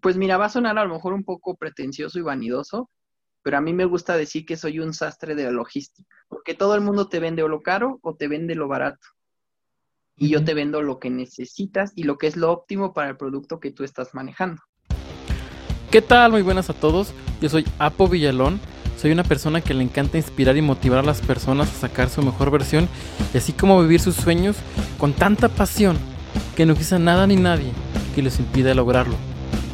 pues mira, va a sonar a lo mejor un poco pretencioso y vanidoso, pero a mí me gusta decir que soy un sastre de la logística, porque todo el mundo te vende o lo caro o te vende lo barato. Y yo te vendo lo que necesitas y lo que es lo óptimo para el producto que tú estás manejando. ¿Qué tal? Muy buenas a todos. Yo soy Apo Villalón. Soy una persona que le encanta inspirar y motivar a las personas a sacar su mejor versión y así como vivir sus sueños con tanta pasión que no quizá nada ni nadie que les impida lograrlo.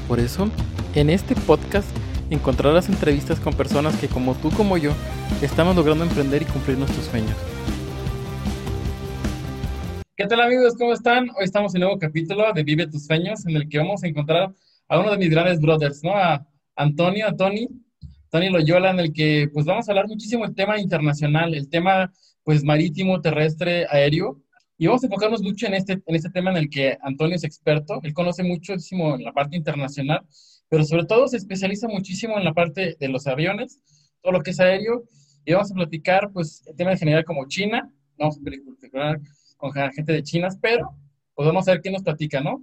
Por eso, en este podcast encontrarás entrevistas con personas que como tú como yo estamos logrando emprender y cumplir nuestros sueños. ¿Qué tal amigos? ¿Cómo están? Hoy estamos en un nuevo capítulo de Vive tus sueños en el que vamos a encontrar a uno de mis grandes brothers, ¿no? A Antonio, a Tony, Tony Loyola, en el que pues vamos a hablar muchísimo el tema internacional, el tema pues marítimo, terrestre, aéreo. Y vamos a enfocarnos mucho en este, en este tema en el que Antonio es experto. Él conoce muchísimo en la parte internacional, pero sobre todo se especializa muchísimo en la parte de los aviones, todo lo que es aéreo. Y vamos a platicar, pues, el tema en general como China. Vamos a platicar con gente de China, pero pues vamos a ver qué nos platica, ¿no?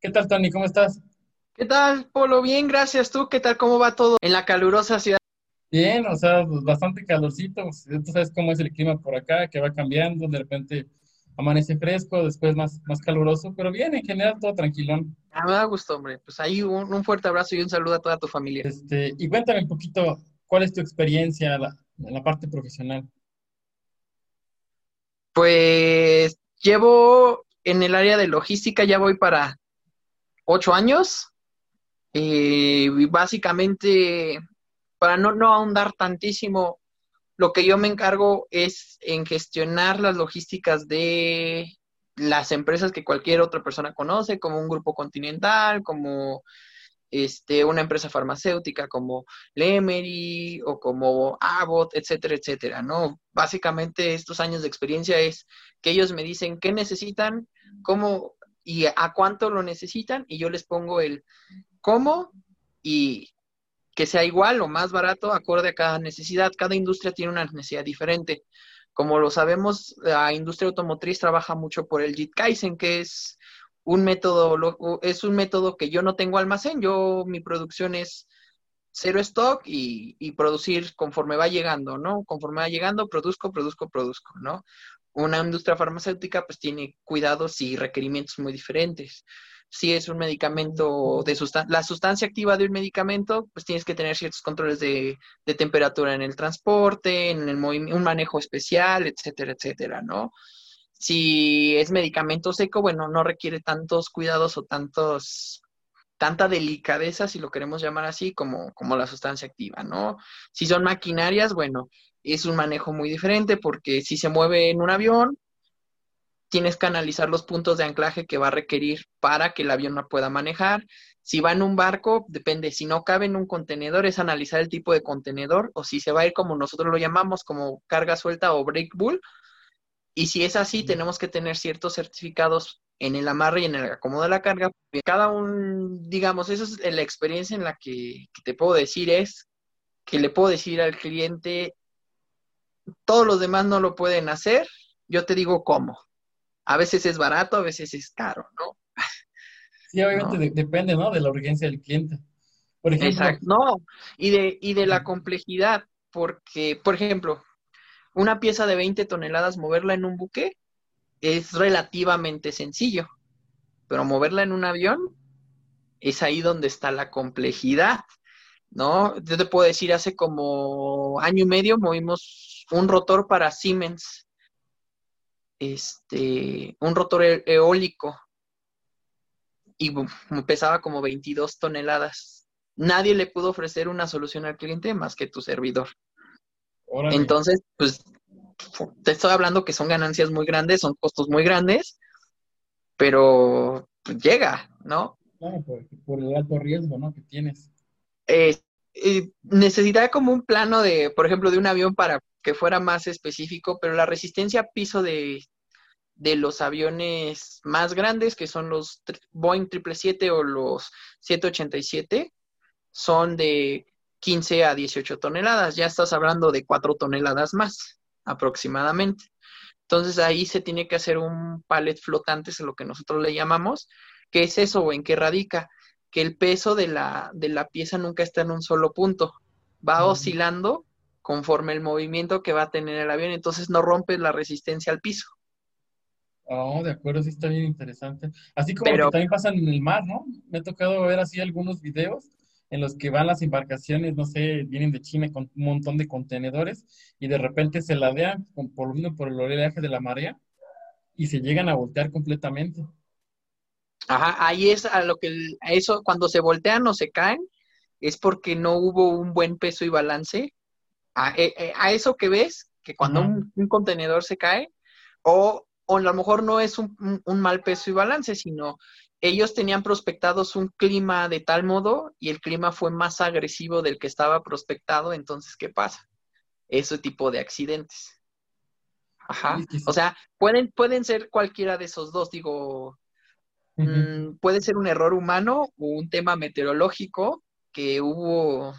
¿Qué tal, Tony? ¿Cómo estás? ¿Qué tal, Polo? Bien, gracias. ¿Tú qué tal? ¿Cómo va todo en la calurosa ciudad? Bien, o sea, bastante calorcito. Tú sabes cómo es el clima por acá, que va cambiando. De repente amanece fresco, después más, más caluroso, pero bien, en general todo tranquilón. Ah, me da gusto, hombre. Pues ahí un, fuerte abrazo y un saludo a toda tu familia. Este, y cuéntame un poquito, ¿cuál es tu experiencia en la, parte profesional? Pues llevo en el área de logística, ya voy para ocho años. Eh, básicamente, para no, no ahondar tantísimo, lo que yo me encargo es en gestionar las logísticas de las empresas que cualquier otra persona conoce, como un grupo continental, como este, una empresa farmacéutica como Lemery o como Abbott, etcétera, etcétera, ¿no? Básicamente estos años de experiencia es que ellos me dicen qué necesitan, cómo y a cuánto lo necesitan y yo les pongo el cómo y que sea igual o más barato acorde a cada necesidad. Cada industria tiene una necesidad diferente. Como lo sabemos, la industria automotriz trabaja mucho por el Kaizen, que es un método, es un método que yo no tengo almacén. Yo, mi producción es cero stock y, producir conforme va llegando, ¿no? Conforme va llegando, produzco, produzco, produzco, ¿no? Una industria farmacéutica pues tiene cuidados y requerimientos muy diferentes si es un medicamento de sustancia, la sustancia activa de un medicamento, pues tienes que tener ciertos controles de, temperatura en el transporte, en el un manejo especial, etcétera, etcétera, ¿no? Si es medicamento seco, bueno, no requiere tantos cuidados o tantos tanta delicadeza, si lo queremos llamar así, como, como la sustancia activa, ¿no? Si son maquinarias, bueno, es un manejo muy diferente porque si se mueve en un avión, tienes que analizar los puntos de anclaje que va a requerir para que el avión no pueda manejar. Si va en un barco, depende, si no cabe en un contenedor, es analizar el tipo de contenedor, o si se va a ir como nosotros lo llamamos, como carga suelta o break bull. Y si es así, tenemos que tener ciertos certificados en el amarre y en el acomodo de la carga. Cada un, digamos, esa es la experiencia en la que, que te puedo decir es que le puedo decir al cliente, todos los demás no lo pueden hacer, yo te digo cómo a veces es barato, a veces es caro, ¿no? Sí, obviamente depende, ¿no? De la urgencia del cliente. Por ejemplo, Exacto, no, y de, y de la complejidad, porque, por ejemplo, una pieza de 20 toneladas, moverla en un buque es relativamente sencillo, pero moverla en un avión es ahí donde está la complejidad, ¿no? Yo te puedo decir, hace como año y medio movimos un rotor para Siemens este, un rotor e-, eólico y pesaba como 22 toneladas. Nadie le pudo ofrecer una solución al cliente más que tu servidor. Entonces, pues te estoy hablando que son ganancias muy grandes, son costos muy grandes, pero pues, llega, ¿no? Claro, por, el alto riesgo, ¿no? Que tienes. Eh, eh, necesitaría como un plano de, por ejemplo, de un avión para que fuera más específico, pero la resistencia a piso de, de los aviones más grandes, que son los Boeing 777 o los 787, son de 15 a 18 toneladas. Ya estás hablando de 4 toneladas más aproximadamente. Entonces ahí se tiene que hacer un pallet flotante, es lo que nosotros le llamamos. ¿Qué es eso o en qué radica? que el peso de la, de la pieza nunca está en un solo punto, va oscilando conforme el movimiento que va a tener el avión, entonces no rompes la resistencia al piso. Oh, de acuerdo, sí está bien interesante. Así como que también pasa en el mar, ¿no? Me ha tocado ver así algunos videos en los que van las embarcaciones, no sé, vienen de China con un montón de contenedores y de repente se ladean por, por el oleaje de la marea y se llegan a voltear completamente. Ajá, ahí es a lo que eso cuando se voltean o se caen es porque no hubo un buen peso y balance. A, eh, eh, eso que ves, que cuando un, contenedor se cae, o, o, a lo mejor no es un, un, mal peso y balance, sino ellos tenían prospectados un clima de tal modo y el clima fue más agresivo del que estaba prospectado, entonces, ¿qué pasa? Ese tipo de accidentes. Ajá. O sea, pueden, pueden ser cualquiera de esos dos, digo, mm, puede ser un error humano o un tema meteorológico que hubo,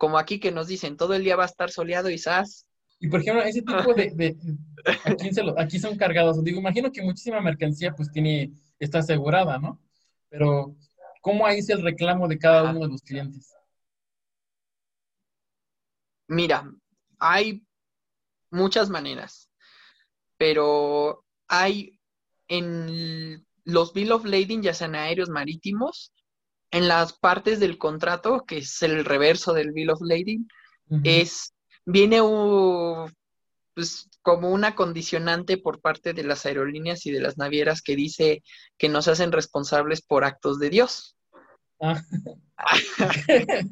como aquí que nos dicen, todo el día va a estar soleado y sas. Y por ejemplo, ese tipo de, aquí son cargados. Digo, imagino que muchísima mercancía pues tiene, está asegurada, ¿no? Pero, ¿cómo ahí es el reclamo de cada uno de los clientes? Mira, hay muchas maneras pero hay en los Bill of Lading, ya sean aéreos, marítimos, en las partes del contrato, que es el reverso del Bill of Lading, es, viene pues, como una condicionante por parte de las aerolíneas y de las navieras que dice que no se hacen responsables por actos de Dios. Ah.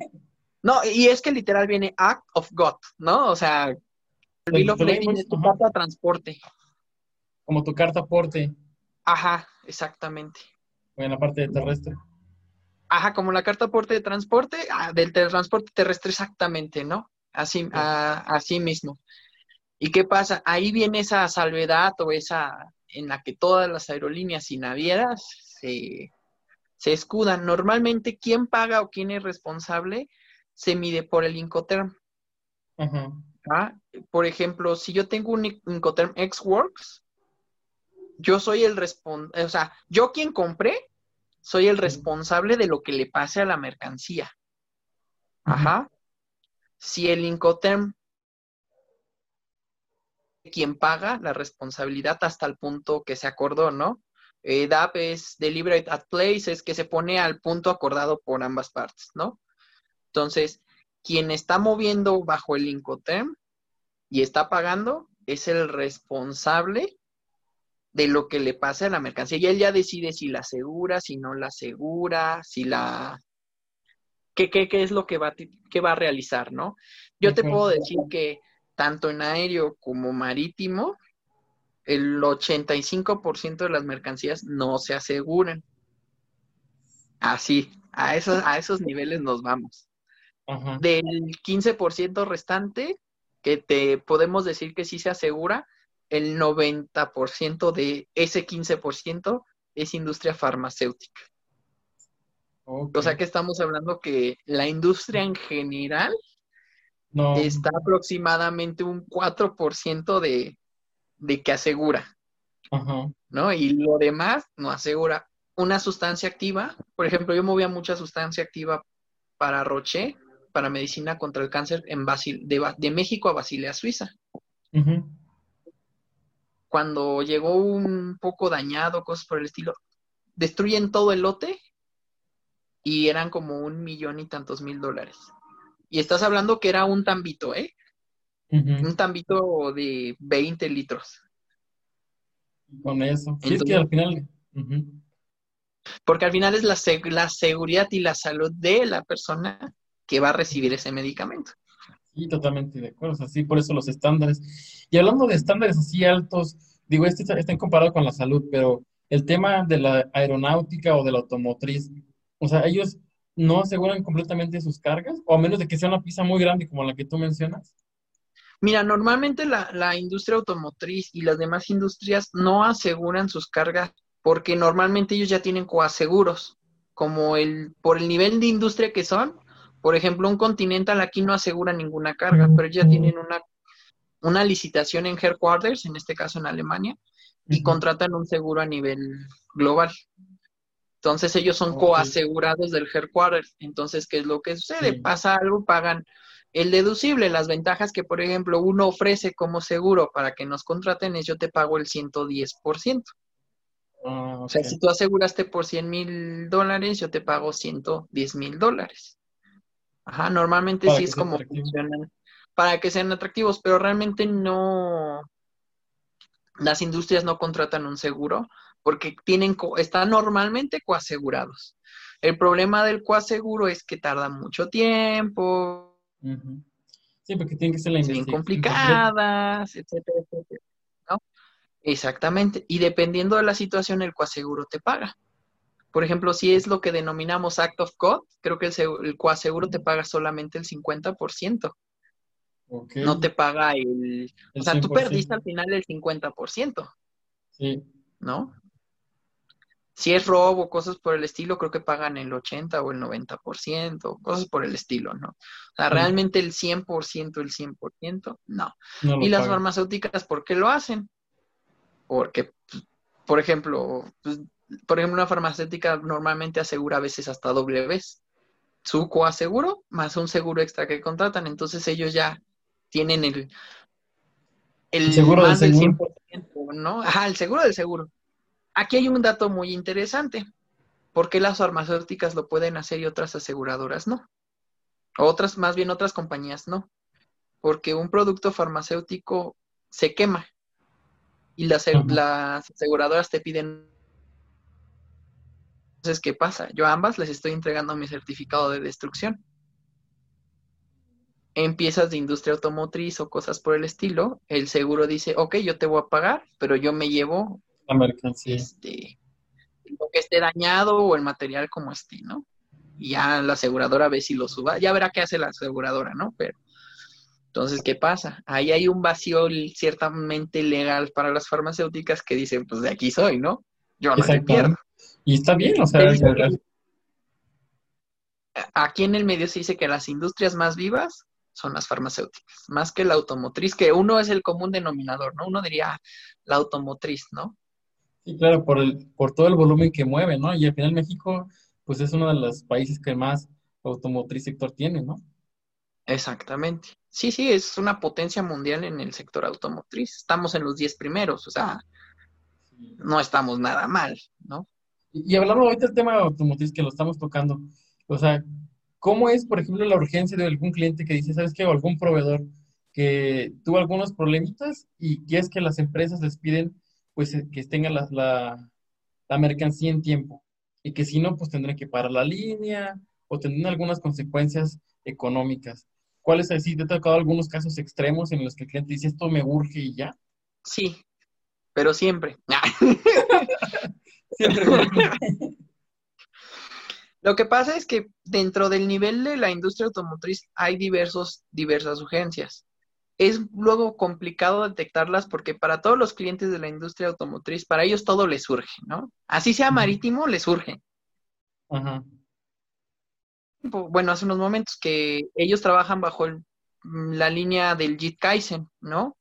no, y es que literal viene Act of God, ¿no? O sea, el Bill of Lading es tu carta de transporte. Como tu carta aporte. Ajá, exactamente. O en la parte terrestre. Ajá, como la carta aporte de transporte, ah, del transporte terrestre exactamente, ¿no? Así, así mismo. ¿Y qué pasa? Ahí viene esa salvedad o esa en la que todas las aerolíneas y navieras se, se escudan. Normalmente, ¿quién paga o quién es responsable? Se mide por el Incoterm. ¿Ah? Por ejemplo, si yo tengo un Incoterm X-Works, yo soy el responsable, o sea, yo quien compré, soy el responsable de lo que le pase a la mercancía. Ajá. Si el Incoterm quien paga la responsabilidad hasta el punto que se acordó, ¿no? Eh, DAP es Deliberate at Place, es que se pone al punto acordado por ambas partes, ¿no? Entonces, quien está moviendo bajo el Incoterm y está pagando es el responsable de lo que le pase a la mercancía. Y él ya decide si la asegura, si no la asegura, si la... ¿Qué, qué, qué es lo que va, que va a realizar, no? Yo te puedo decir que tanto en aéreo como marítimo, el 85% de las mercancías no se aseguran. Así, a esos, a esos niveles nos vamos. Del 15% restante, que te podemos decir que sí se asegura, el 90% de ese 15% es industria farmacéutica. O sea que estamos hablando que la industria en general está aproximadamente un 4% de, de que asegura. ¿No? Y lo demás no asegura. Una sustancia activa, por ejemplo, yo movía mucha sustancia activa para Roche, para medicina contra el cáncer en Basil, de, México a Basilea, Suiza cuando llegó un poco dañado, cosas por el estilo, destruyen todo el lote y eran como un millón y tantos mil dólares. Y estás hablando que era un tambito, ¿eh? Un tambito de 20 litros. Con eso. es que al final. Porque al final es la, la seguridad y la salud de la persona que va a recibir ese medicamento. Sí, totalmente de acuerdo. Así por eso los estándares. Y hablando de estándares así altos, digo, este está, comparado con la salud, pero el tema de la aeronáutica o de la automotriz, o sea, ellos no aseguran completamente sus cargas, o a menos de que sea una pista muy grande como la que tú mencionas. Mira, normalmente la, la industria automotriz y las demás industrias no aseguran sus cargas porque normalmente ellos ya tienen coaseguros, como el, por el nivel de industria que son, por ejemplo, un Continental aquí no asegura ninguna carga, pero ya tienen una, una licitación en headquarters, en este caso en Alemania, y contratan un seguro a nivel global. Entonces ellos son coasegurados del headquarter. Entonces, ¿qué es lo que sucede? Pasa algo, pagan el deducible, las ventajas que, por ejemplo, uno ofrece como seguro para que nos contraten es yo te pago el 110%. Ah, o sea, si tú aseguraste por 100 mil dólares, yo te pago 110 mil dólares. Ajá, normalmente sí es como funcionan para que sean atractivos, pero realmente no, las industrias no contratan un seguro porque tienen, están normalmente coasegurados. El problema del coaseguro es que tarda mucho tiempo. Sí, porque tienen que ser la Bien complicadas, etcétera, etcétera. ¿no? Exactamente. Y dependiendo de la situación, el coaseguro te paga. Por ejemplo, si es lo que denominamos Act of God, creo que el, el coaseguro te paga solamente el 50%. No te paga el... o sea, tú perdiste al final el 50%. Sí. ¿No? Si es robo, cosas por el estilo, creo que pagan el 80 o el 90%, cosas por el estilo, ¿no? O sea, realmente el 100%, el 100%, no. y las farmacéuticas, ¿por qué lo hacen? Porque, pues, por ejemplo, pues, por ejemplo, una farmacéutica normalmente asegura a veces hasta doble vez su coaseguro más un seguro extra que contratan. Entonces ellos ya tienen el, el seguro más del, 100%, ¿no? Ajá, el seguro del seguro. Aquí hay un dato muy interesante. ¿Por qué las farmacéuticas lo pueden hacer y otras aseguradoras no? Otras, más bien otras compañías no. Porque un producto farmacéutico se quema y las, las aseguradoras te piden entonces, ¿qué pasa? Yo a ambas les estoy entregando mi certificado de destrucción en piezas de industria automotriz o cosas por el estilo, el seguro dice, ok, yo te voy a pagar, pero yo me llevo la mercancía. Este, lo que esté dañado o el material como esté, ¿no? Y ya la aseguradora ve si lo suba, ya verá qué hace la aseguradora, ¿no? Pero entonces, ¿qué pasa? Ahí hay un vacío ciertamente legal para las farmacéuticas que dicen, pues de aquí soy, ¿no? Yo no me pierdo. Y está bien, o sea, aquí en el medio se dice que las industrias más vivas son las farmacéuticas, más que la automotriz, que uno es el común denominador, ¿no? Uno diría la automotriz, ¿no? Sí, claro, por, el, por todo el volumen que mueve, ¿no? Y al final México, pues es uno de los países que más automotriz sector tiene, ¿no? Exactamente. Sí, sí, es una potencia mundial en el sector automotriz. Estamos en los 10 primeros, o sea, no estamos nada mal, ¿no? Y, hablando ahorita del tema de automotriz que lo estamos tocando, o sea, ¿Cómo es, por ejemplo, la urgencia de algún cliente que dice, ¿sabes qué? O algún proveedor que tuvo algunos problemitas y es que las empresas les piden pues eh, que tengan la, la, mercancía en tiempo y que si no, pues tendrán que parar la línea o tendrán algunas consecuencias económicas. ¿Cuáles así? ¿Te ha tocado algunos casos extremos en los que el cliente dice, esto me urge y ya? Sí, pero siempre. siempre. Lo que pasa es que dentro del nivel de la industria automotriz hay diversos, diversas urgencias. Es luego complicado detectarlas porque para todos los clientes de la industria automotriz, para ellos todo les surge, ¿no? Así sea marítimo, les surge. Bueno, hace unos momentos que ellos trabajan bajo la línea del JIT Kaizen, ¿no?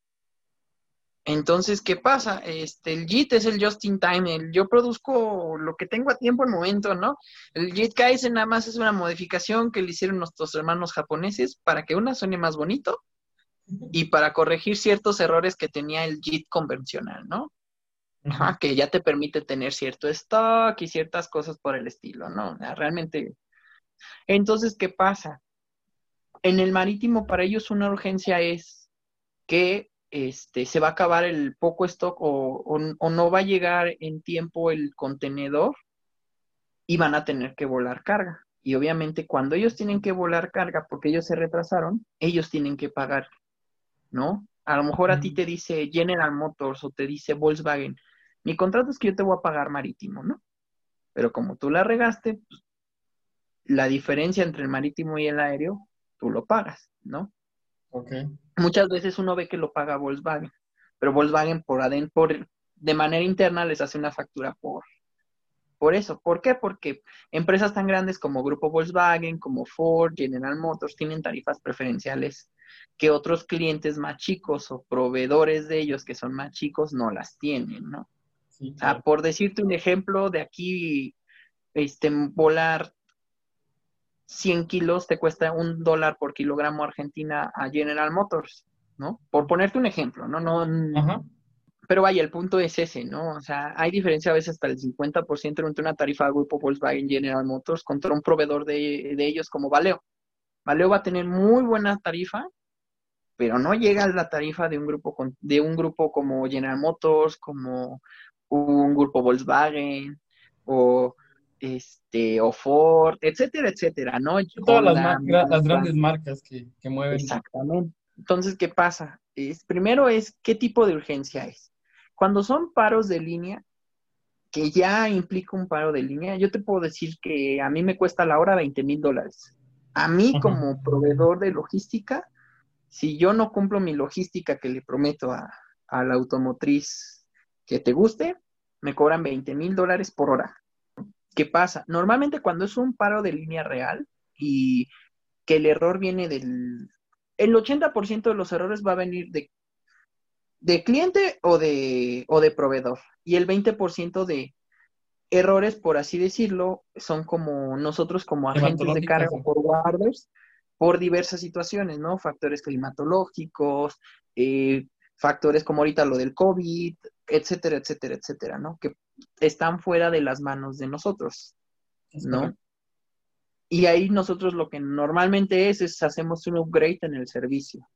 Entonces, ¿qué pasa? Este, el JIT es el just in time, el yo produzco lo que tengo a tiempo en momento, ¿no? El JIT Kaizen nada más es una modificación que le hicieron nuestros hermanos japoneses para que una suene más bonito y para corregir ciertos errores que tenía el JIT convencional, ¿no? Ajá, que ya te permite tener cierto stock y ciertas cosas por el estilo, ¿no? Realmente. Entonces, ¿qué pasa? En el marítimo, para ellos una urgencia es que este, se va a acabar el poco stock o, no va a llegar en tiempo el contenedor y van a tener que volar carga. Y obviamente cuando ellos tienen que volar carga porque ellos se retrasaron, ellos tienen que pagar, ¿no? A lo mejor a ti te dice General Motors o te dice Volkswagen, mi contrato es que yo te voy a pagar marítimo, ¿no? Pero como tú la regaste, pues, la diferencia entre el marítimo y el aéreo, tú lo pagas, ¿no? Muchas veces uno ve que lo paga Volkswagen, pero Volkswagen por adentro, de manera interna les hace una factura por, por eso. ¿Por qué? Porque empresas tan grandes como Grupo Volkswagen, como Ford, General Motors, tienen tarifas preferenciales que otros clientes más chicos o proveedores de ellos que son más chicos no las tienen, ¿no? por decirte un ejemplo, de aquí este, volar 100 kilos te cuesta un dólar por kilogramo Argentina a General Motors, ¿no? Por ponerte un ejemplo, ¿no? no Pero vaya, el punto es ese, ¿no? O sea, hay diferencia a veces hasta el 50% entre una tarifa de grupo Volkswagen General Motors contra un proveedor de, de ellos como Valeo. Valeo va a tener muy buena tarifa, pero no llega a la tarifa de un grupo de un grupo como General Motors, como un grupo Volkswagen o este o Ford, etcétera, etcétera, ¿no? Todas las, grandes marcas que, mueven. Exactamente. Entonces, ¿qué pasa? Es, primero es qué tipo de urgencia es. Cuando son paros de línea, que ya implica un paro de línea, yo te puedo decir que a mí me cuesta la hora 20 mil dólares. A mí como proveedor de logística, si yo no cumplo mi logística que le prometo a, la automotriz que te guste, me cobran 20 mil dólares por hora. ¿Qué pasa? Normalmente cuando es un paro de línea real y que el error viene del... El 80% de los errores va a venir de, de cliente o de, o de proveedor y el 20% de errores, por así decirlo, son como nosotros como agentes de carga o forwarders por diversas situaciones, ¿no? Factores climatológicos, eh, factores como ahorita lo del COVID, etcétera, etcétera, etcétera, ¿no? Que están fuera de las manos de nosotros, ¿no? Y ahí nosotros lo que normalmente es, es hacemos un upgrade en el servicio,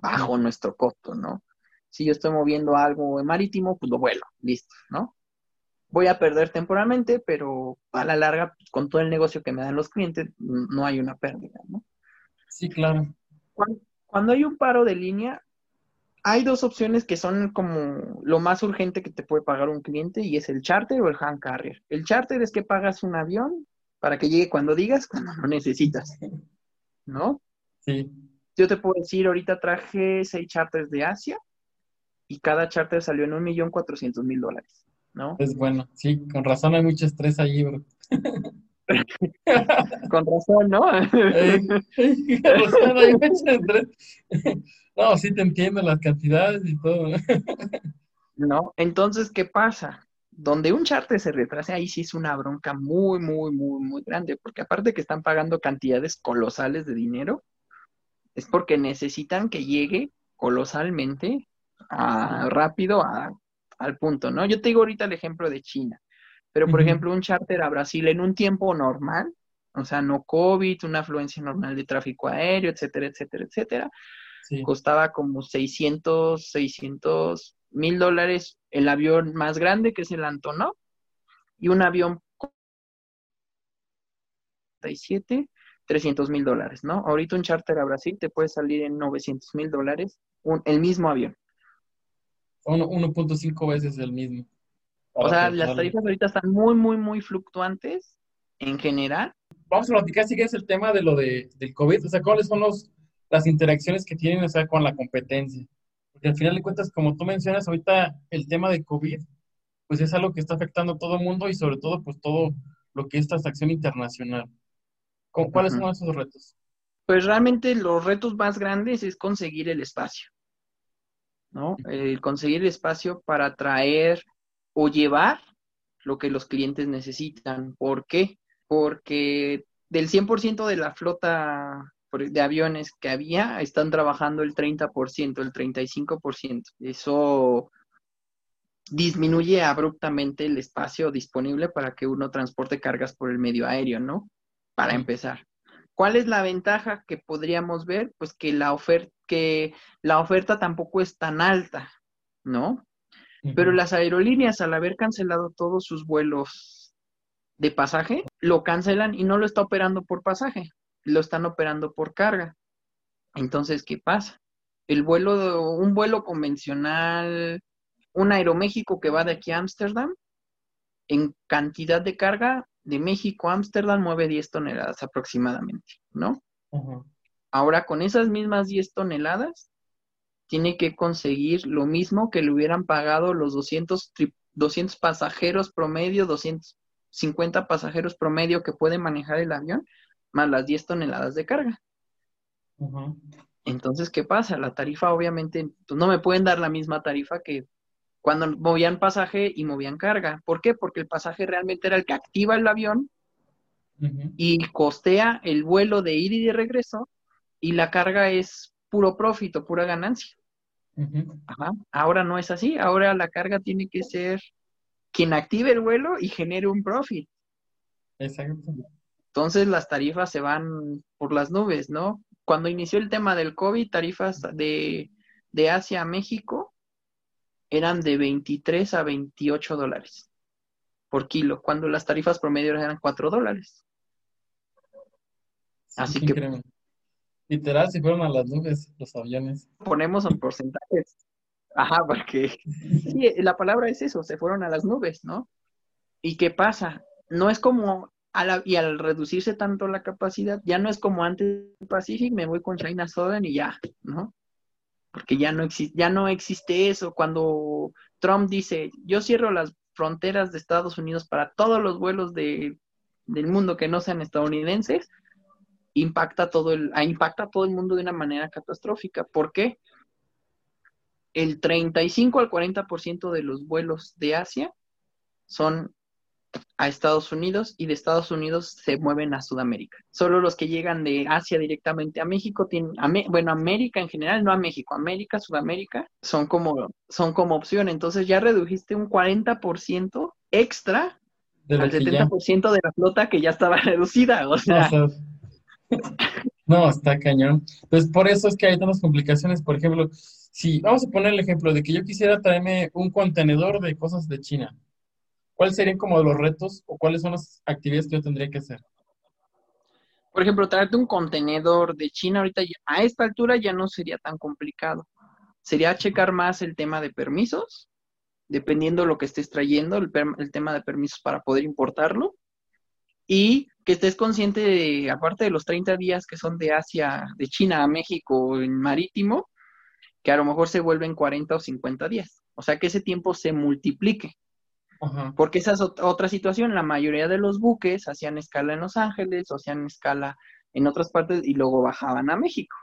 bajo nuestro costo, ¿no? Si yo estoy moviendo algo marítimo, pues lo vuelo, listo, ¿no? voy a perder temporalmente, pero a la larga, pues, con todo el negocio que me dan los clientes, no hay una pérdida, ¿no? Sí, claro. Cuando, hay un paro de línea, hay dos opciones que son como lo más urgente que te puede pagar un cliente y es el charter o el hand carrier. El charter es que pagas un avión para que llegue cuando digas, cuando lo necesitas, ¿no? Sí. Yo te puedo decir, ahorita traje seis charters de Asia y cada charter salió en un millón cuatrocientos mil dólares. ¿no? Es bueno, sí, con razón hay mucho estrés allí, bro. con razón, ¿no? con razón hay mucho estrés. No, sí te entiendo las cantidades y todo. no, entonces, ¿qué pasa? Donde un charter se retrase, ahí sí es una bronca muy, muy, muy, muy grande, porque aparte que están pagando cantidades colosales de dinero, es porque necesitan que llegue colosalmente a, rápido a al punto, ¿no? Yo te digo ahorita el ejemplo de China, pero por ejemplo un charter a Brasil en un tiempo normal, o sea, no COVID, una afluencia normal de tráfico aéreo, etcétera, etcétera, etcétera, costaba como 600, 600 mil dólares el avión más grande, que es el Antonov, y un avión 37, 300 mil dólares, ¿no? Ahorita un charter a Brasil te puede salir en 900 mil dólares el mismo avión. 1.5 veces el mismo. O sea, las tarifas ahorita están muy, muy, muy fluctuantes en general. Vamos a platicar si es el tema de lo de, del COVID, o sea, cuáles son los, las interacciones que tienen o sea, con la competencia. Porque al final de cuentas, como tú mencionas, ahorita el tema de COVID, pues es algo que está afectando a todo el mundo y sobre todo, pues todo lo que es transacción internacional. ¿Cuáles son esos retos? Pues realmente los retos más grandes es conseguir el espacio. ¿no? El conseguir espacio para traer o llevar lo que los clientes necesitan. ¿Por qué? Porque del 100% de la flota de aviones que había, están trabajando el 30%, el 35%. Eso disminuye abruptamente el espacio disponible para que uno transporte cargas por el medio aéreo, ¿no? Para empezar. ¿Cuál es la ventaja que podríamos ver? Pues que la oferta, que la oferta tampoco es tan alta, ¿no? Pero las aerolíneas, al haber cancelado todos sus vuelos de pasaje, lo cancelan y no lo está operando por pasaje, lo están operando por carga. Entonces, ¿qué pasa? El vuelo, un vuelo convencional, un Aeroméxico que va de aquí a Ámsterdam, en cantidad de carga, de México a Ámsterdam mueve 10 toneladas aproximadamente, ¿no? Ahora, con esas mismas 10 toneladas, tiene que conseguir lo mismo que le hubieran pagado los 200, 200 pasajeros promedio, 250 pasajeros promedio que puede manejar el avión, más las 10 toneladas de carga. Entonces, ¿qué pasa? La tarifa, obviamente, pues no me pueden dar la misma tarifa que cuando movían pasaje y movían carga. ¿Por qué? Porque el pasaje realmente era el que activa el avión y costea el vuelo de ir y de regreso y la carga es puro profit o pura ganancia. Ahora no es así, ahora la carga tiene que ser quien active el vuelo y genere un profit. Exacto. Entonces las tarifas se van por las nubes, ¿no? Cuando inició el tema del COVID, tarifas de, de Asia a México eran de 23 a 28 dólares por kilo, cuando las tarifas promedio eran 4 dólares. Así que... Literal, se fueron a las nubes los aviones. Ponemos en porcentajes. Ajá, porque sí, la palabra es eso, se fueron a las nubes, ¿no? ¿Y qué pasa? No es como, y al reducirse tanto la capacidad, ya no es como antes Pacific, me voy con China Southern y ya, ¿no? Porque ya no, existe, ya no existe eso. Cuando Trump dice, yo cierro las fronteras de Estados Unidos para todos los vuelos de, del mundo que no sean estadounidenses, impacta todo el, impacta todo el mundo de una manera catastrófica. ¿Por qué? El 35 al 40% de los vuelos de Asia son a Estados Unidos y de Estados Unidos se mueven a Sudamérica. Solo los que llegan de Asia directamente a México tienen, bueno, América en general, no a México, América, Sudamérica, son como, son como opción. Entonces ya redujiste un 40% extra al 70% de la flota que ya estaba reducida. O sea, no, está cañón. Pues por eso es que hay tantas complicaciones. Por ejemplo, si vamos a poner el ejemplo de que yo quisiera traerme un contenedor de cosas de China, ¿cuáles serían como los retos o cuáles son las actividades que yo tendría que hacer? Por ejemplo, traerte un contenedor de China ahorita a esta altura ya no sería tan complicado. Sería checar más el tema de permisos, dependiendo de lo que estés trayendo, el, el tema de permisos para poder importarlo y que estés consciente de, aparte de los 30 días que son de Asia, de China a México en marítimo, que a lo mejor se vuelven 40 o 50 días. O sea, que ese tiempo se multiplique. Porque esa es otra situación. La mayoría de los buques hacían escala en Los Ángeles o hacían escala en otras partes y luego bajaban a México.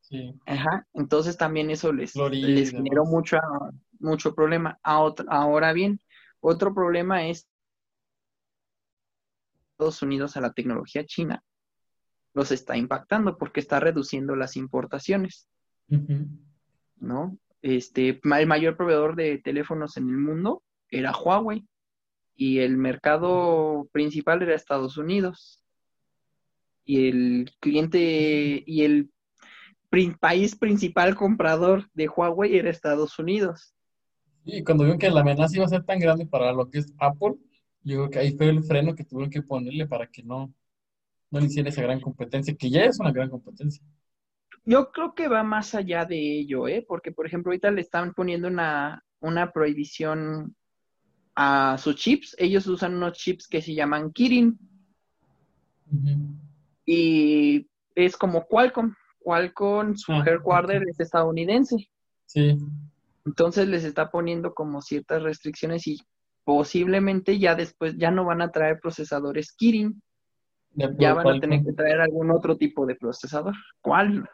Sí. Ajá. Entonces también eso les, les generó mucho, mucho problema. ahora bien, otro problema es Estados Unidos a la tecnología china, los está impactando porque está reduciendo las importaciones. ¿No? Este, el mayor proveedor de teléfonos en el mundo era Huawei y el mercado principal era Estados Unidos. Y el cliente y el país principal comprador de Huawei era Estados Unidos. Y cuando vieron que la amenaza iba a ser tan grande para lo que es Apple, yo creo que ahí fue el freno que tuvieron que ponerle para que no, no le hiciera esa gran competencia, que ya es una gran competencia. Yo creo que va más allá de ello, ¿eh? Porque, por ejemplo, ahorita le están poniendo una, una prohibición a sus chips. Ellos usan unos chips que se llaman Kirin. Y es como Qualcomm. Qualcomm, su ah, headquarter es estadounidense. Sí. Entonces les está poniendo como ciertas restricciones y posiblemente ya después ya no van a traer procesadores Kirin, ya van a tener que traer algún otro tipo de procesador. ¿Cuál?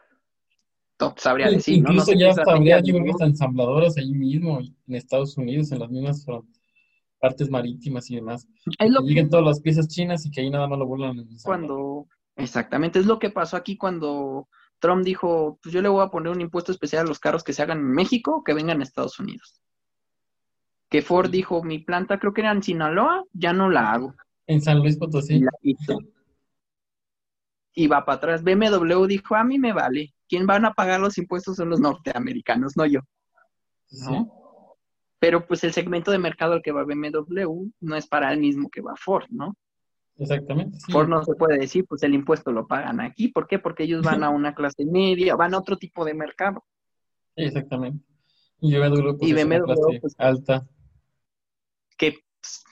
No sabría decir, Incluso ya habría, yo creo ensambladoras ahí mismo, en Estados Unidos, en las mismas partes marítimas y demás. Es lo que lleguen todas las piezas chinas y que ahí nada más lo vuelvan a Cuando, exactamente, es lo que pasó aquí cuando Trump dijo, pues yo le voy a poner un impuesto especial a los carros que se hagan en México, que vengan a Estados Unidos que Ford dijo, mi planta creo que era en Sinaloa, ya no la hago. En San Luis Potosí. Y, va para atrás. BMW dijo, a mí me vale. ¿Quién van a pagar los impuestos son los norteamericanos, no yo. Pero pues el segmento de mercado al que va BMW no es para el mismo que va Ford, ¿no? Exactamente. Ford no se puede decir, pues el impuesto lo pagan aquí. ¿Por qué? Porque ellos van a una clase media, van a otro tipo de mercado. exactamente. Y BMW, pues, y BMW pues, alta que pues,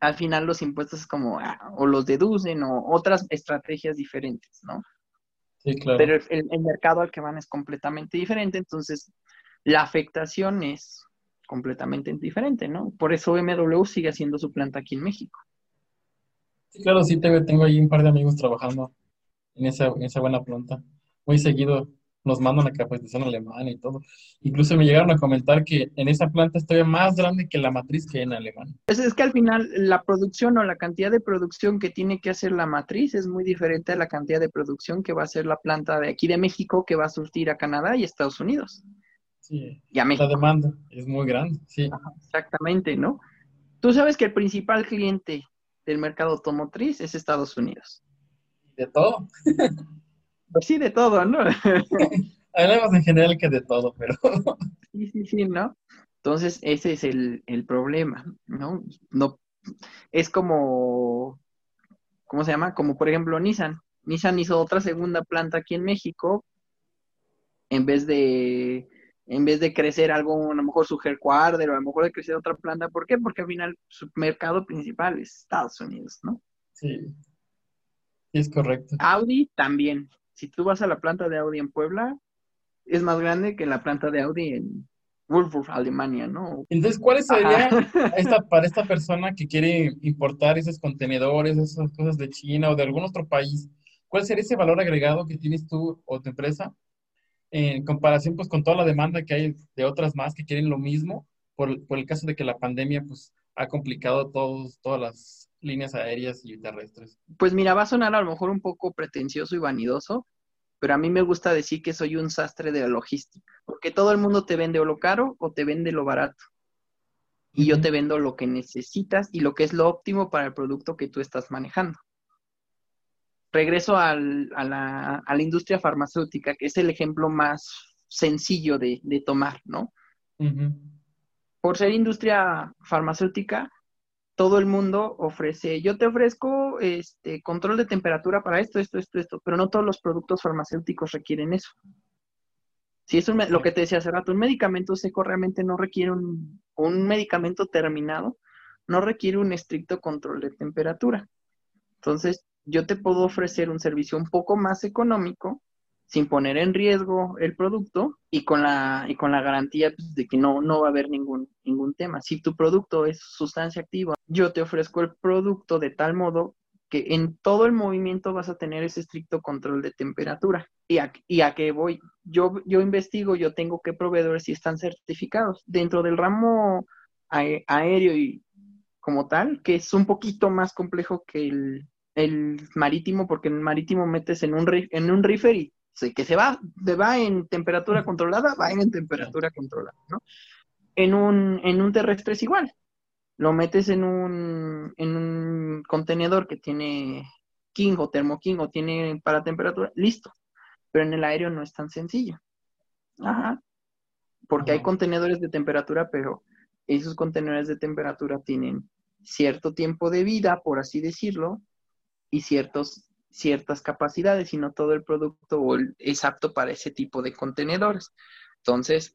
al final los impuestos es como, ah, o los deducen, o otras estrategias diferentes, ¿no? Sí, claro. Pero el, mercado al que van es completamente diferente, entonces la afectación es completamente diferente, ¿no? Por eso BMW sigue haciendo su planta aquí en México. Sí, claro, sí tengo ahí un par de amigos trabajando en esa, en esa buena planta. Muy seguido nos mandan a capacitación alemana y todo. Incluso me llegaron a comentar que en esa planta está más grande que la matriz que en Alemania. Es, es que al final la producción o la cantidad de producción que tiene que hacer la matriz es muy diferente a la cantidad de producción que va a hacer la planta de aquí de México que va a surtir a Canadá y Estados Unidos. Sí, y a México. La demanda es muy grande, sí. exactamente, ¿no? Tú sabes que el principal cliente del mercado automotriz es Estados Unidos. De todo. Pues sí, de todo, ¿no? Hablamos en general que de todo, pero... sí, sí, sí, ¿no? Entonces, ese es el, el problema, ¿no? No, es como, ¿cómo se llama? Como por ejemplo Nissan. Nissan hizo otra segunda planta aquí en México en vez de en vez de crecer algo, a lo mejor su headquarter o a lo mejor de crecer otra planta. ¿Por qué? Porque al final su mercado principal es Estados Unidos, ¿no? Sí, es correcto. Audi también. Si tú vas a la planta de Audi en Puebla, es más grande que la planta de Audi en Wolfsburg, Alemania, ¿no? Entonces, ¿cuál sería esta, para esta persona que quiere importar esos contenedores, esas cosas de China o de algún otro país? ¿Cuál sería ese valor agregado que tienes tú o tu empresa en comparación pues con toda la demanda que hay de otras más que quieren lo mismo, por, por el caso de que la pandemia pues ha complicado todos, todas las líneas aéreas y terrestres? Pues mira, va a sonar a lo mejor un poco pretencioso y vanidoso, pero a mí me gusta decir que soy un sastre de la logística, porque todo el mundo te vende o lo caro o te vende lo barato. Y yo te vendo lo que necesitas y lo que es lo óptimo para el producto que tú estás manejando regreso al, a, la, a, la, industria farmacéutica, que es el ejemplo más sencillo de, de tomar, ¿no? Por ser industria farmacéutica, todo el mundo ofrece, yo te ofrezco este control de temperatura para esto, esto, esto, esto, pero no todos los productos farmacéuticos requieren eso. Si es lo que te decía hace rato, un medicamento seco realmente no requiere un, un medicamento terminado, no requiere un estricto control de temperatura. Entonces, yo te puedo ofrecer un servicio un poco más económico sin poner en riesgo el producto y con la, y con la garantía pues, de que no, no va a haber ningún, ningún tema. Si tu producto es sustancia activa, yo te ofrezco el producto de tal modo que en todo el movimiento vas a tener ese estricto control de temperatura. ¿Y a, y a qué voy? Yo, yo investigo, yo tengo que proveedores si están certificados. Dentro del ramo aéreo y como tal, que es un poquito más complejo que el, el marítimo, porque en el marítimo metes en un, en un reefer y que se va, se va en temperatura controlada, va en temperatura controlada, ¿no? En un, en un terrestre es igual. Lo metes en un, en un contenedor que tiene King o Thermo King o tiene para temperatura, listo. Pero en el aéreo no es tan sencillo. Ajá. Porque hay contenedores de temperatura, pero esos contenedores de temperatura tienen cierto tiempo de vida, por así decirlo, y ciertos, ciertas capacidades y no todo el producto es apto para ese tipo de contenedores. Entonces,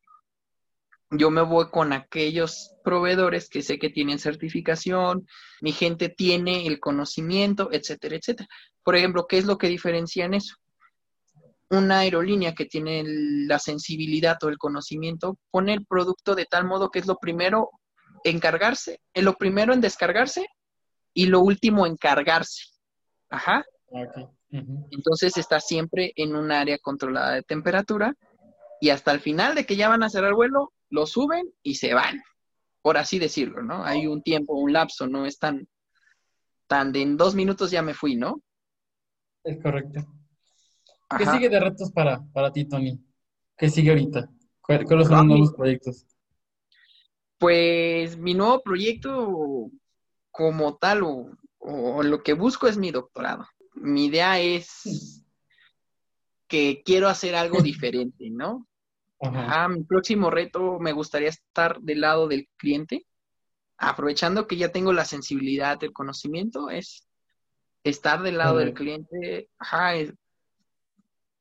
yo me voy con aquellos proveedores que sé que tienen certificación, mi gente tiene el conocimiento, etcétera, etcétera. Por ejemplo, ¿qué es lo que diferencia en eso? Una aerolínea que tiene la sensibilidad o el conocimiento pone el producto de tal modo que es lo primero en cargarse, es lo primero en descargarse y lo último en cargarse. Ajá. Entonces está siempre en un área controlada de temperatura y hasta el final de que ya van a cerrar el vuelo, lo suben y se van, por así decirlo, ¿no? Hay un tiempo, un lapso, no es tan, tan de en dos minutos ya me fui, ¿no? Es correcto. ¿Qué sigue de retos para, para ti, Tony? ¿Qué sigue ahorita? ¿Cuáles son los nuevos proyectos? Pues mi nuevo proyecto como tal, o o lo que busco es mi doctorado. Mi idea es que quiero hacer algo diferente, ¿no? Ajá. mi próximo reto me gustaría estar del lado del cliente, aprovechando que ya tengo la sensibilidad, el conocimiento, es estar del lado del cliente, ajá,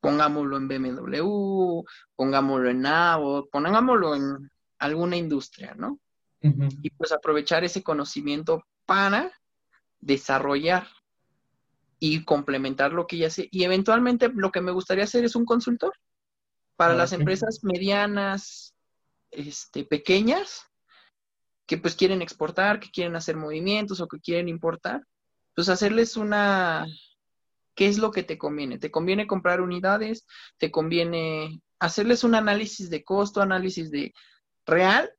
pongámoslo en BMW, pongámoslo en Navo, pongámoslo en alguna industria, ¿no? Y pues aprovechar ese conocimiento para desarrollar y complementar lo que ya sé. Y eventualmente lo que me gustaría hacer es un consultor para las empresas medianas, este, pequeñas, que pues quieren exportar, que quieren hacer movimientos o que quieren importar, pues hacerles una, ¿qué es lo que te conviene? ¿Te conviene comprar unidades? ¿Te conviene hacerles un análisis de costo, análisis de real?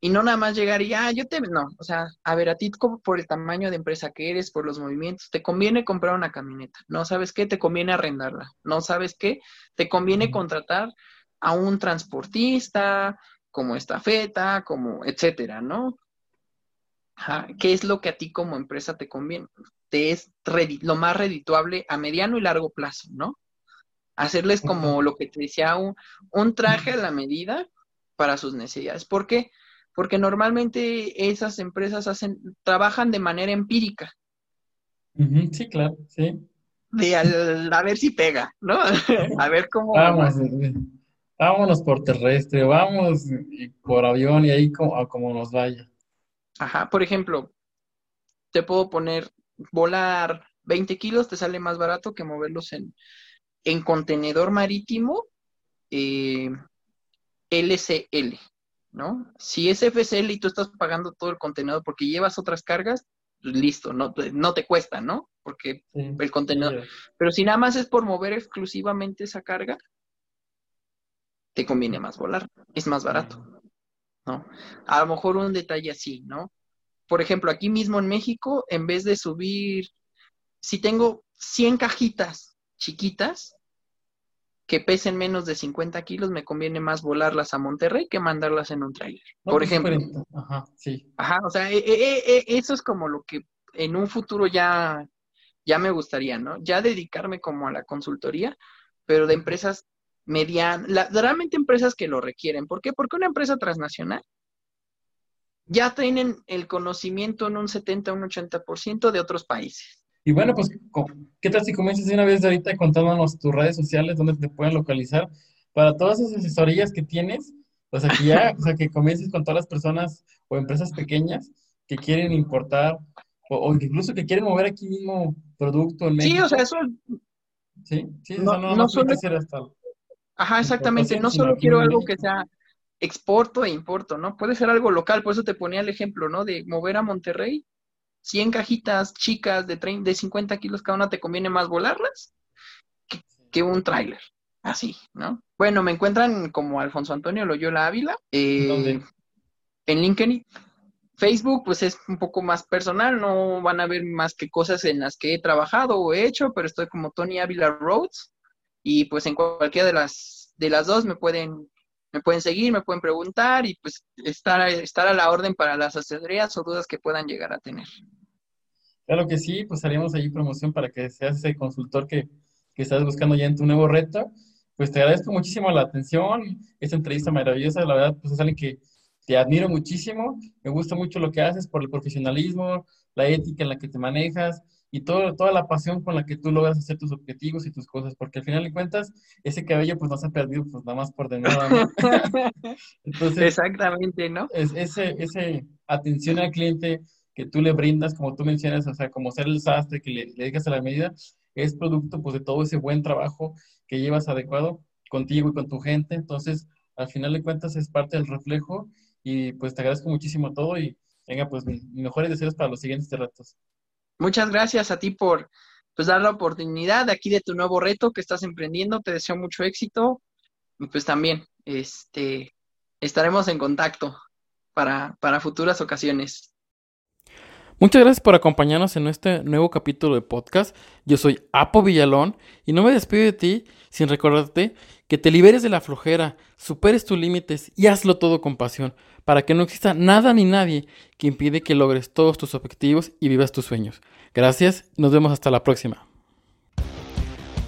Y no nada más llegar y, ah, yo te, no, o sea, a ver, a ti por el tamaño de empresa que eres, por los movimientos, te conviene comprar una camioneta, no sabes qué, te conviene arrendarla, no sabes qué, te conviene contratar a un transportista, como estafeta, como etcétera, ¿no? ¿Qué es lo que a ti como empresa te conviene? Te es lo más redituable a mediano y largo plazo, ¿no? Hacerles como lo que te decía, un, un traje a la medida para sus necesidades. ¿Por qué? Porque normalmente esas empresas hacen, trabajan de manera empírica. Sí, claro, sí. De a ver si pega, ¿no? a ver cómo. Vamos, vámonos por terrestre, vamos por avión y ahí como, a como nos vaya. Ajá, por ejemplo, te puedo poner volar 20 kilos, te sale más barato que moverlos en, en contenedor marítimo eh, LCL, ¿no? Si es FCL y tú estás pagando todo el contenedor porque llevas otras cargas, pues listo, no, no te cuesta, ¿no? Porque el contenedor. Pero si nada más es por mover exclusivamente esa carga, te conviene más volar, es más barato, ¿no? A lo mejor un detalle así, ¿no? Por ejemplo, aquí mismo en México, en vez de subir, si tengo 100 cajitas chiquitas que pesen menos de 50 kilos, me conviene más volarlas a Monterrey que mandarlas en un trailer. por pues, ejemplo. Ajá, sí. Ajá, o sea, e, e, e, eso es como lo que en un futuro ya, ya me gustaría, ¿no? Ya dedicarme como a la consultoría, pero de empresas medianas, realmente empresas que lo requieren. ¿Por qué? Porque una empresa transnacional ya tienen el conocimiento en un 70, un 80% de otros países. Y bueno, pues, ¿qué tal si comienzas de una vez de ahorita contándonos tus redes sociales, donde te pueden localizar para todas esas asesorías que tienes? O sea, que ya, o sea, que comiences con todas las personas o empresas pequeñas que quieren importar o, incluso que quieren mover aquí mismo producto en México. Sí, o sea, eso... Sí, sí, no, no, no solo... hasta Ajá, exactamente. No solo quiero algo que sea exporto e importo, ¿no? Puede ser algo local, por eso te ponía el ejemplo, ¿no? De mover a Monterrey, 100 cajitas chicas de, de 50 kilos cada una, te conviene más volarlas que, un tráiler, así, ¿no? Bueno, me encuentran como Alfonso Antonio Loyola Ávila. Eh, en LinkedIn. Facebook, pues es un poco más personal, no van a ver más que cosas en las que he trabajado o he hecho, pero estoy como Tony Ávila Rhodes y pues en cualquiera de las, de las dos me pueden, me pueden seguir, me pueden preguntar y pues estar, estar a la orden para las asesorías o dudas que puedan llegar a tener. Claro que sí, pues haríamos ahí promoción para que seas ese consultor que, que estás buscando ya en tu nuevo reto. Pues te agradezco muchísimo la atención, esta entrevista maravillosa, la verdad, pues es alguien que te admiro muchísimo, me gusta mucho lo que haces por el profesionalismo, la ética en la que te manejas, y todo, toda la pasión con la que tú logras hacer tus objetivos y tus cosas, porque al final de cuentas, ese cabello pues no se ha perdido pues nada más por de nada, ¿no? Entonces, Exactamente, ¿no? Es, ese, ese atención al cliente que tú le brindas, como tú mencionas, o sea, como ser el sastre que le, le dejas a la medida, es producto pues de todo ese buen trabajo que llevas adecuado contigo y con tu gente, entonces, al final de cuentas es parte del reflejo y pues te agradezco muchísimo todo y venga, pues mis mejores deseos para los siguientes retos. Muchas gracias a ti por pues dar la oportunidad aquí de tu nuevo reto que estás emprendiendo. Te deseo mucho éxito y pues también este estaremos en contacto para, para futuras ocasiones. Muchas gracias por acompañarnos en este nuevo capítulo de podcast. Yo soy Apo Villalón y no me despido de ti sin recordarte que te liberes de la flojera, superes tus límites y hazlo todo con pasión, para que no exista nada ni nadie que impide que logres todos tus objetivos y vivas tus sueños. Gracias, nos vemos hasta la próxima.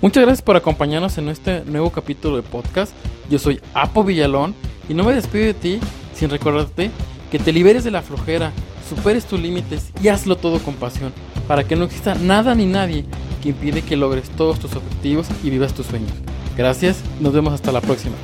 Muchas gracias por acompañarnos en este nuevo capítulo de podcast. Yo soy Apo Villalón y no me despido de ti sin recordarte que te liberes de la flojera, superes tus límites y hazlo todo con pasión, para que no exista nada ni nadie que impide que logres todos tus objetivos y vivas tus sueños. Gracias, nos vemos hasta la próxima.